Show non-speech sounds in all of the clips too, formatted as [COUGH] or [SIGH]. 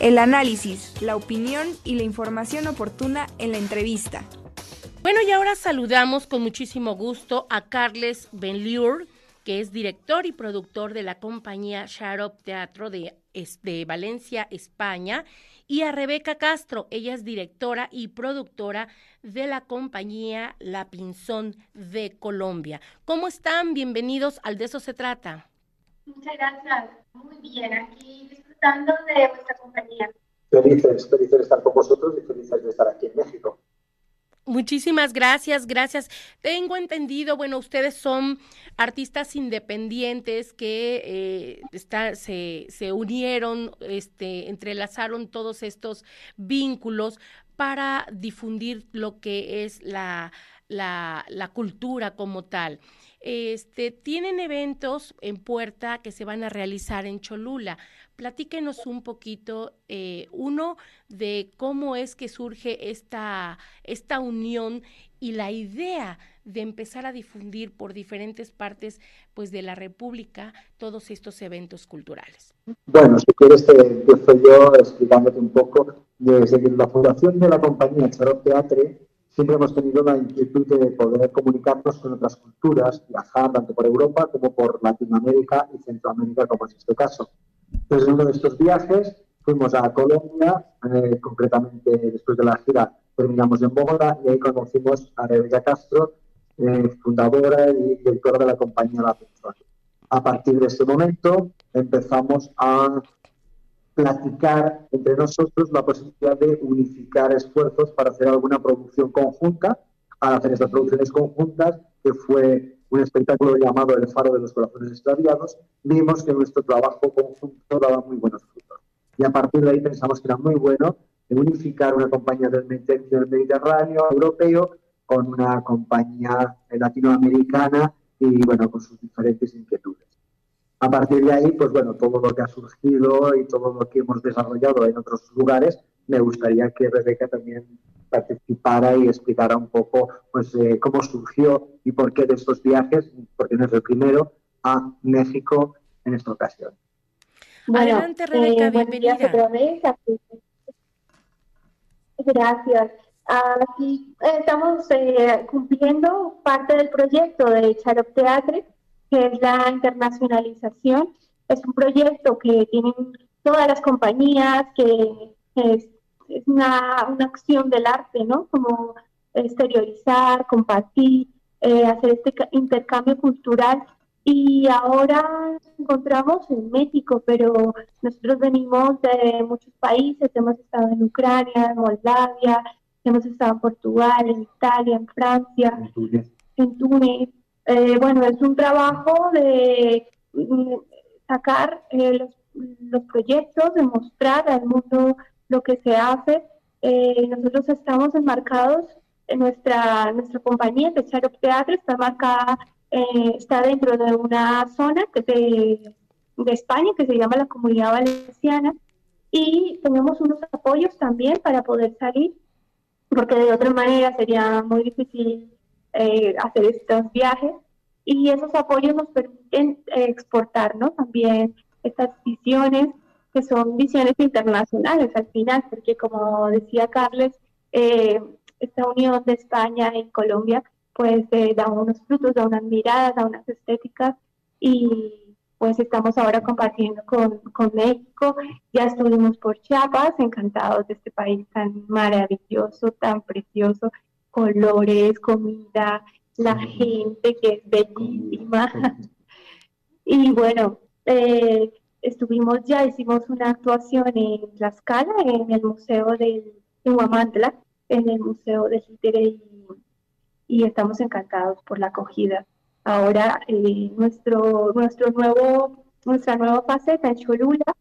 el análisis, la opinión y la información oportuna en la entrevista. Bueno, y ahora saludamos con muchísimo gusto a Carles Benliur, que es director y productor de la compañía Sharop Teatro de, de Valencia, España, y a Rebeca Castro, ella es directora y productora de la compañía La Pinzón de Colombia. ¿Cómo están? Bienvenidos al De eso se trata. Muchas gracias. Muy bien, aquí disfrutando de vuestra compañía. Felices, felices de estar con vosotros y felices de estar aquí en México. Muchísimas gracias, gracias. Tengo entendido, bueno, ustedes son artistas independientes que eh, se, se, unieron, este, entrelazaron todos estos vínculos para difundir lo que es la, la, la cultura como tal. Este, tienen eventos en puerta que se van a realizar en Cholula. Platíquenos un poquito, eh, uno, de cómo es que surge esta, esta unión y la idea de empezar a difundir por diferentes partes pues, de la República todos estos eventos culturales. Bueno, si quieres te empiezo yo explicándote un poco. Desde la fundación de la compañía Charot Teatre siempre hemos tenido la inquietud de poder comunicarnos con otras culturas, viajar tanto por Europa como por Latinoamérica y Centroamérica, como es este caso. Entonces, en uno de estos viajes fuimos a Colombia, eh, concretamente después de la gira terminamos en Bogotá y ahí conocimos a Rebeca Castro, eh, fundadora y directora de la compañía La Persona. A partir de ese momento empezamos a platicar entre nosotros la posibilidad de unificar esfuerzos para hacer alguna producción conjunta. Al hacer estas producciones conjuntas, que fue un espectáculo llamado El Faro de los Corazones Extraviados, vimos que nuestro trabajo conjunto daba muy buenos frutos. Y a partir de ahí pensamos que era muy bueno unificar una compañía del Mediterráneo europeo con una compañía latinoamericana y bueno, con sus diferentes inquietudes. A partir de ahí, pues bueno, todo lo que ha surgido y todo lo que hemos desarrollado en otros lugares, me gustaría que Rebeca también participara y explicara un poco pues eh, cómo surgió y por qué de estos viajes, porque no es el primero, a México en esta ocasión. Adelante, Rebeca, eh, bienvenida. Otra vez. Gracias. Aquí eh, estamos cumpliendo parte del proyecto de Charop Teatre que es la internacionalización. Es un proyecto que tienen todas las compañías, que es, una, una, acción del arte, ¿no? Como exteriorizar, compartir, eh, hacer este intercambio cultural. Y ahora nos encontramos en México, pero nosotros venimos de muchos países, hemos estado en Ucrania, en Moldavia, hemos estado en Portugal, en Italia, en Francia, en Túnez. En Túnez eh, bueno, es un trabajo de mm, sacar eh, los, proyectos, de mostrar al mundo lo que se hace. Eh, nosotros estamos enmarcados en nuestra, nuestra compañía, de Charop Teatro, está marcada, está dentro de una zona que de, de España que se llama la Comunidad Valenciana y tenemos unos apoyos también para poder salir, porque de otra manera sería muy difícil eh, hacer estos viajes y esos apoyos nos permiten eh, exportar ¿no? también estas visiones que son visiones internacionales al final, porque como decía Carles, eh, esta unión de España y Colombia pues da unos frutos, da unas miradas, da unas estéticas y pues estamos ahora compartiendo con, con México, ya estuvimos por Chiapas, encantados de este país tan maravilloso, tan precioso colores, comida, la gente que es bellísima. [LAUGHS] y bueno, eh, estuvimos ya, hicimos una actuación en Tlaxcala, en el Museo del Huamantla, en el Museo de Títere y, estamos encantados por la acogida. Ahora eh, nuestro, nuestro nuevo, nuestra nueva faceta en Cholula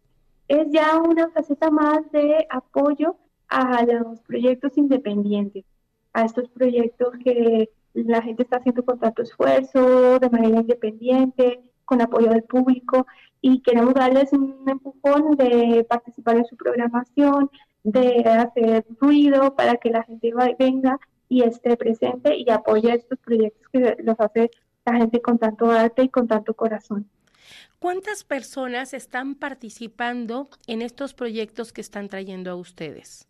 es ya una faceta más de apoyo a los proyectos independientes a estos proyectos que la gente está haciendo con tanto esfuerzo, de manera independiente, con apoyo del público y queremos darles un empujón de participar en su programación, de hacer ruido para que la gente venga y esté presente y apoye estos proyectos que los hace la gente con tanto arte y con tanto corazón. ¿Cuántas personas están participando en estos proyectos que están trayendo a ustedes?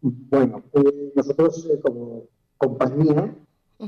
Bueno, eh, nosotros eh, como compañía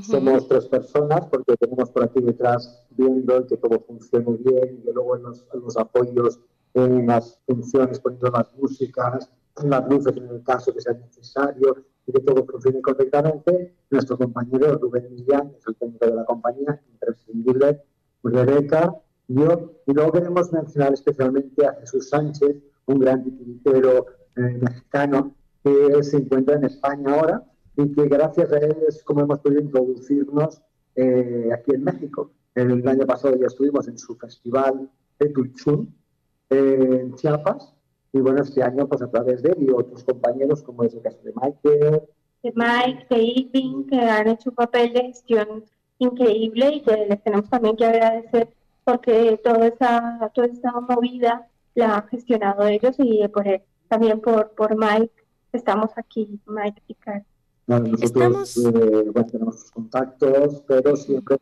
somos tres personas porque tenemos por aquí detrás viendo que todo funcione bien y luego en los, los, apoyos en las funciones, poniendo las músicas, las luces en el caso que sea necesario y que todo funcione correctamente. Nuestro compañero Rubén Millán es el técnico de la compañía, imprescindible, Rebeca, yo, y luego queremos mencionar especialmente a Jesús Sánchez, un gran titiritero eh, mexicano que se encuentra en España ahora y que gracias a él es como hemos podido introducirnos eh, aquí en México. El, año pasado ya estuvimos en su festival de Tulchún, eh, en Chiapas, y bueno, este año pues a través de él y otros compañeros, como es el caso de Michael. De Mike, de Irving, que han hecho un papel de gestión increíble y que les tenemos también que agradecer porque toda esa, toda esta movida la han gestionado ellos y por también por, por Mike estamos aquí, Mike y Carl. nosotros Estamos... eh, bueno, tenemos contactos, pero siempre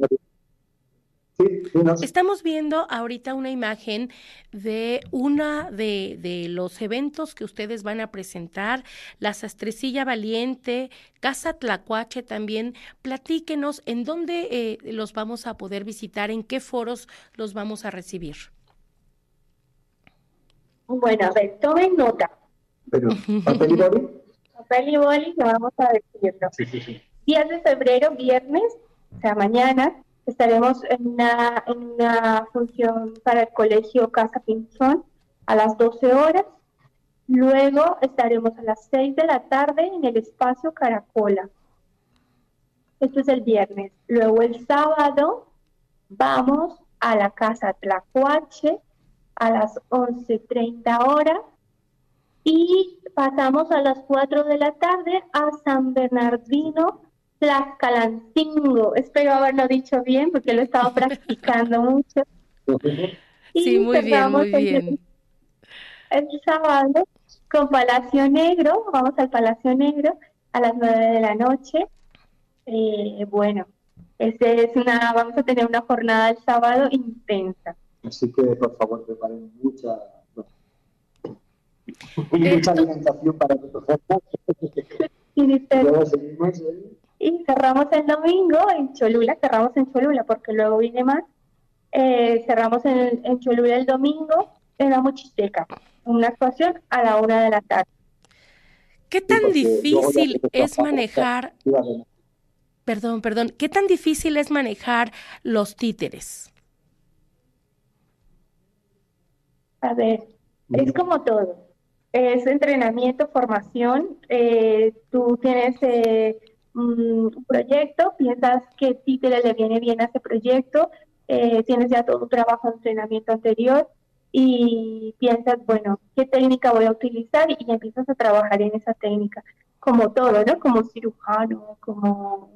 Estamos viendo ahorita una imagen de una de, los eventos que ustedes van a presentar, la Sastrecilla Valiente, Casa Tlacuache también. Platíquenos en dónde eh, los vamos a poder visitar, en qué foros los vamos a recibir. Bueno, a ver, tomen nota. Pero, [LAUGHS] ¿papel y boli? Y vamos a decirlo. Sí, sí, sí. 10 de febrero, viernes, o sea, mañana, Estaremos en una, en una función para el colegio Casa Pinzón a las 12 horas. Luego estaremos a las 6 de la tarde en el espacio Caracola. Esto es el viernes. Luego el sábado vamos a la casa Tlacuache a las 11.30 horas y pasamos a las 4 de la tarde a San Bernardino Tlaxcalancingo. Espero haberlo dicho bien porque lo he estado [LAUGHS] practicando mucho. sí, muy bien, muy bien. El, sábado con Palacio Negro, vamos al Palacio Negro a las nueve de la noche. Eh, bueno, este es una, vamos a tener una jornada el sábado intensa. Así que por favor preparen mucha, mucha alimentación para nosotros. [LAUGHS] y y cerramos el domingo en Cholula, cerramos en Cholula porque luego viene más. Eh, cerramos en, en, Cholula el domingo en la Mochisteca, una actuación a la una de la tarde. ¿Qué tan difícil es manejar? Perdón, perdón. ¿Qué tan difícil es manejar los títeres? A ver, es como todo. Es entrenamiento, formación. Eh, tú tienes eh, un proyecto, piensas que títere le viene bien a ese proyecto, eh, tienes ya todo un trabajo de entrenamiento anterior y piensas, bueno, ¿qué técnica voy a utilizar? Y empiezas a trabajar en esa técnica, como todo, ¿no? Como cirujano, como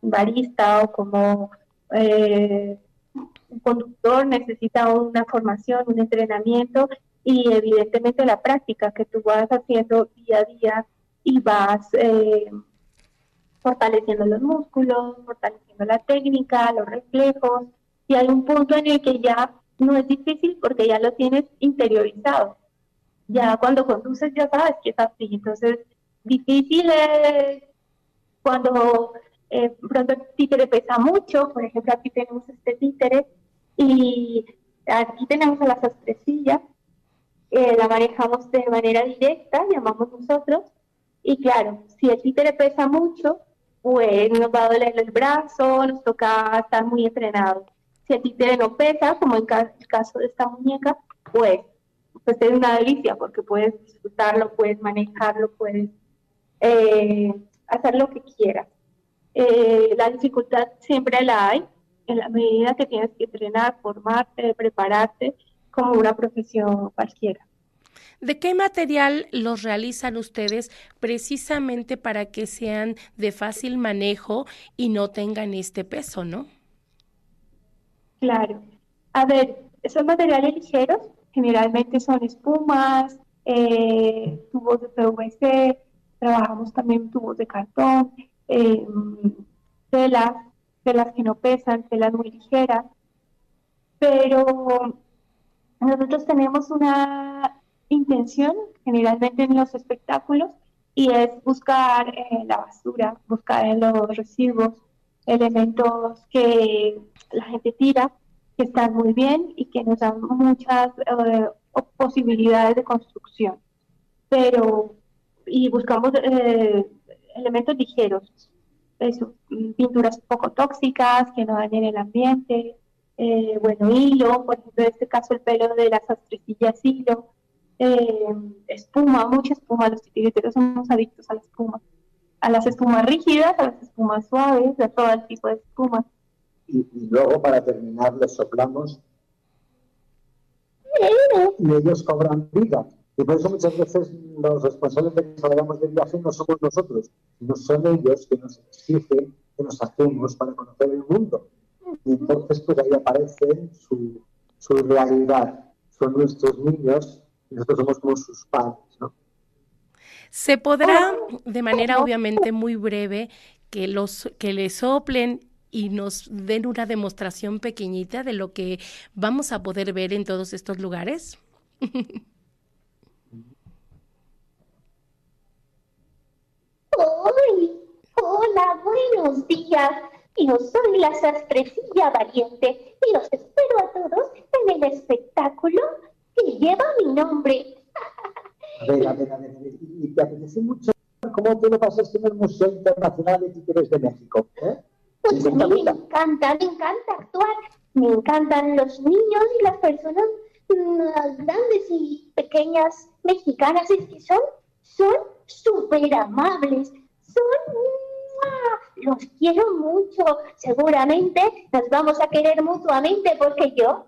barista o como eh, un conductor necesita una formación, un entrenamiento y evidentemente la práctica que tú vas haciendo día a día y vas... Eh, fortaleciendo los músculos, fortaleciendo la técnica, los reflejos, y hay un punto en el que ya no es difícil porque ya lo tienes interiorizado. Ya cuando conduces ya sabes que es así. Entonces, difícil es cuando eh, pronto el títere pesa mucho, por ejemplo, aquí tenemos este títere y aquí tenemos a la sastrecilla, eh, la manejamos de manera directa, llamamos nosotros, y claro, si el títere pesa mucho, pues nos va a doler el brazo, nos toca estar muy entrenados. Si ti te no pesa, como en el caso de esta muñeca, pues, pues es una delicia porque puedes disfrutarlo, puedes manejarlo, puedes eh, hacer lo que quieras. Eh, la dificultad siempre la hay en la medida que tienes que entrenar, formarte, prepararte como una profesión cualquiera. ¿De qué material los realizan ustedes precisamente para que sean de fácil manejo y no tengan este peso, no? Claro. A ver, son materiales ligeros, generalmente son espumas, eh, tubos de PVC, trabajamos también tubos de cartón, eh, telas, telas que no pesan, telas muy ligeras. pero nosotros tenemos una intención generalmente en los espectáculos y es buscar en la basura, buscar en los residuos elementos que la gente tira, que están muy bien y que nos dan muchas eh, posibilidades de construcción. Pero, y buscamos eh, elementos ligeros, eso, pinturas poco tóxicas, que no dañen el ambiente, eh, bueno, hilo, por ejemplo, en este caso el pelo de las astrecillas hilo, eh, espuma, mucha espuma, los titiriteros somos adictos a la espuma, a las espumas rígidas, a las espumas suaves, a todo el tipo de espumas. Y, luego para terminar les soplamos y ellos cobran vida. Y por eso muchas veces los responsables de que salgamos de viaje no somos nosotros, sino son ellos que nos exigen que nos hacemos para conocer el mundo. Y entonces pues ahí aparece su, su realidad. Son nuestros niños y nosotros somos como sus padres, ¿no? Se podrá, de manera obviamente muy breve, que los que le soplen y nos den una demostración pequeñita de lo que vamos a poder ver en todos estos lugares. [LAUGHS] hola, buenos días. Yo soy la sastrecilla valiente y los espero a todos en el espectáculo que lleva mi nombre. A ver, a ver, a ver, y te apetece mucho cómo te lo pasaste en el Museo Internacional de Títeres de México. ¿eh? Pues a mí me encanta, me encanta actuar. Me encantan los niños y las personas mm, grandes y pequeñas mexicanas. Es que son, son súper amables. Los quiero mucho. Seguramente nos vamos a querer mutuamente porque yo,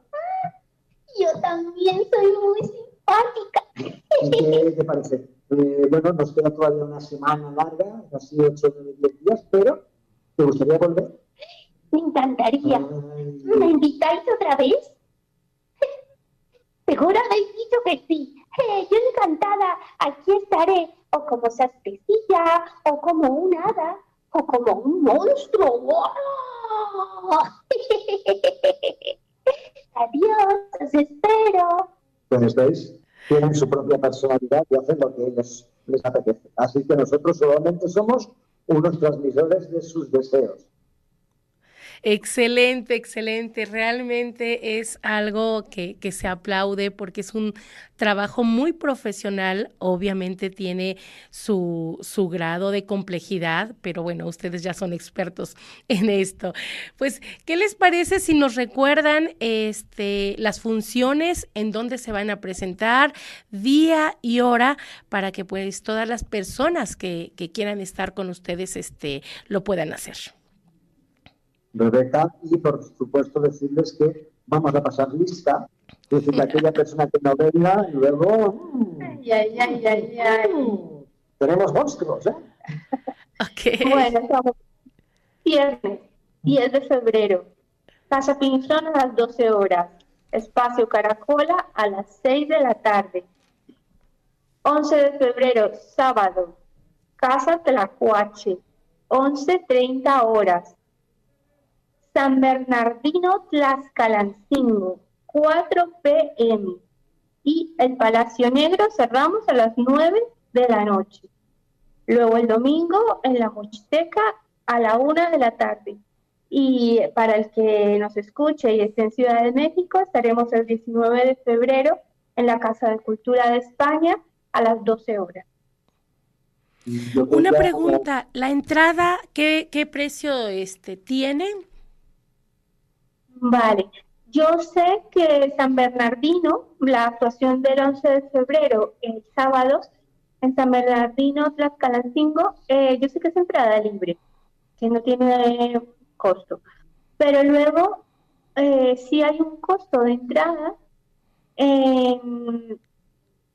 yo también soy muy simpática. ¿Qué te parece? Eh, bueno, nos queda todavía una semana larga, casi 8 o 10 días, pero ¿te gustaría volver? Me encantaría. ¿Me invitáis otra vez? Seguro habéis dicho que sí. Eh, yo encantada, aquí estaré, o como sastecilla, o como un hada, como un monstruo. [LAUGHS] Adiós, os espero. Pues veis, tienen su propia personalidad y hacen lo que les, les apetece. Así que nosotros solamente somos unos transmisores de sus deseos. Excelente, excelente. Realmente es algo que, que, se aplaude porque es un trabajo muy profesional. Obviamente tiene su, su grado de complejidad, pero bueno, ustedes ya son expertos [LAUGHS] en esto. Pues, ¿qué les parece si nos recuerdan este, las funciones en donde se van a presentar, día y hora, para que pues todas las personas que, que quieran estar con ustedes este, lo puedan hacer? Rebeca, y por supuesto decirles que vamos a pasar lista. Es decir, que aquella persona que no venga, luego. Ay, ay, ay, ay, ay. Tenemos monstruos, ¿eh? Okay. Bueno, estamos viernes, 10 de febrero. Casa Pinzón a las 12 horas. Espacio Caracola a las 6 de la tarde. 11 de febrero, sábado. Casa Tlacuache, 11.30 horas. San Bernardino Tlaxcalancingo, 4 pm. Y el Palacio Negro cerramos a las 9 de la noche. Luego el domingo en la Mochiteca a la 1 de la tarde. Y para el que nos escuche y esté en Ciudad de México, estaremos el 19 de febrero en la Casa de Cultura de España a las 12 horas. Una pregunta, ¿la entrada qué, qué precio este tiene? Vale, yo sé que San Bernardino, la actuación del 11 de febrero, el sábado, en San Bernardino, Tlaxcalancingo, eh, yo sé que es entrada libre, que no tiene costo. Pero luego eh, hay un costo de entrada en,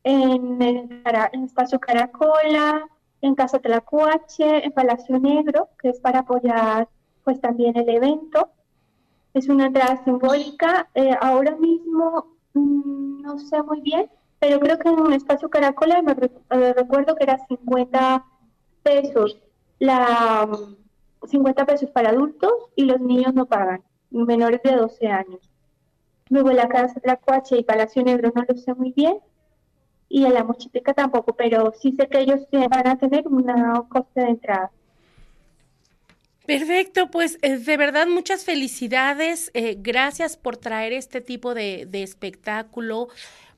en, en Espacio Caracola, en Casa Tlacuache, en Palacio Negro, que es para apoyar pues también el evento es una entrada simbólica. Eh, ahora mismo mm, no sé muy bien, pero creo que en un espacio Caracola me eh, recuerdo que era 50 pesos, la 50 mm, pesos para adultos y los niños no pagan, menores de 12 años. Luego la Casa de la Cuache y Palacio Negro no lo sé muy bien. Y en la Mochiteca tampoco, pero sí sé que ellos van a tener una coste de entrada. Perfecto, pues eh, de verdad muchas felicidades. Eh, gracias por traer este tipo de, espectáculo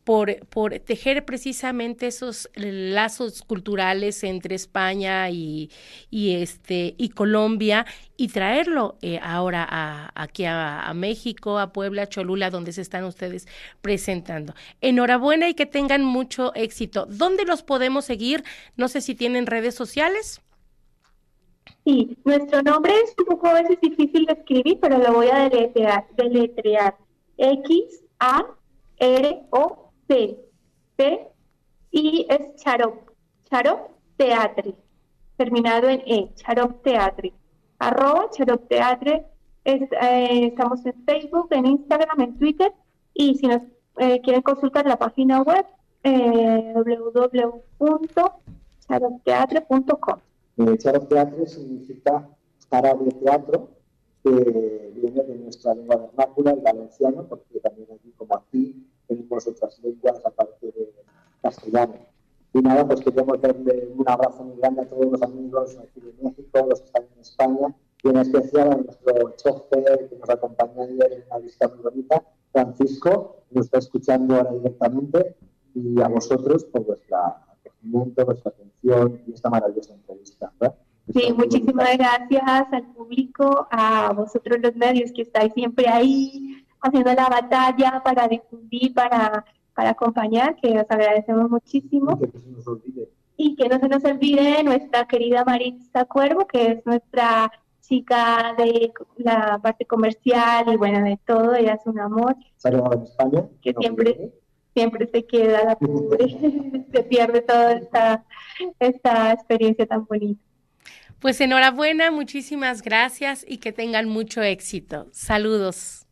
por, por tejer precisamente esos lazos culturales entre España y, y este, y Colombia y traerlo eh, ahora a, aquí a, México, a Puebla, Cholula, donde se están ustedes presentando. Enhorabuena y que tengan mucho éxito. ¿Dónde los podemos seguir? No sé si tienen redes sociales. Sí, nuestro nombre es un poco a veces difícil de escribir, pero lo voy a deletrear. deletrear. X A R O C, C y es Charop, Charop Teatre, terminado en E, Charop Teatre, arroba Charop Teatre, eh, estamos en Facebook, en Instagram, en Twitter y si nos eh, quieren consultar la página web eh, www.charopteatre.com. Eh, Charop Teatre significa cara de teatro, que viene de nuestra lengua vernácula, el valenciano, porque también aquí como aquí tenemos otras lenguas aparte de castellano. Y nada, pues queremos darle un abrazo muy grande a todos los amigos aquí de México, los que están en España, y en especial a nuestro chofer que nos acompaña ayer en una visita muy bonita, Francisco, que nos está escuchando ahora directamente, y a vosotros por vuestro acogimiento, vuestra atención y esta maravillosa entrevista. Sí, muchísimas gracias al público, a vosotros los medios que estáis siempre ahí haciendo la batalla para difundir, para, para acompañar, que os agradecemos muchísimo. Y que no se nos olvide nuestra querida Maritza Cuervo, que es nuestra chica de la parte comercial y bueno, de todo, ella es un amor. Saludos en España. Que siempre, siempre se queda la pobre, [LAUGHS] se pierde toda esta, esta experiencia tan bonita. Pues enhorabuena, muchísimas gracias y que tengan mucho éxito. Saludos.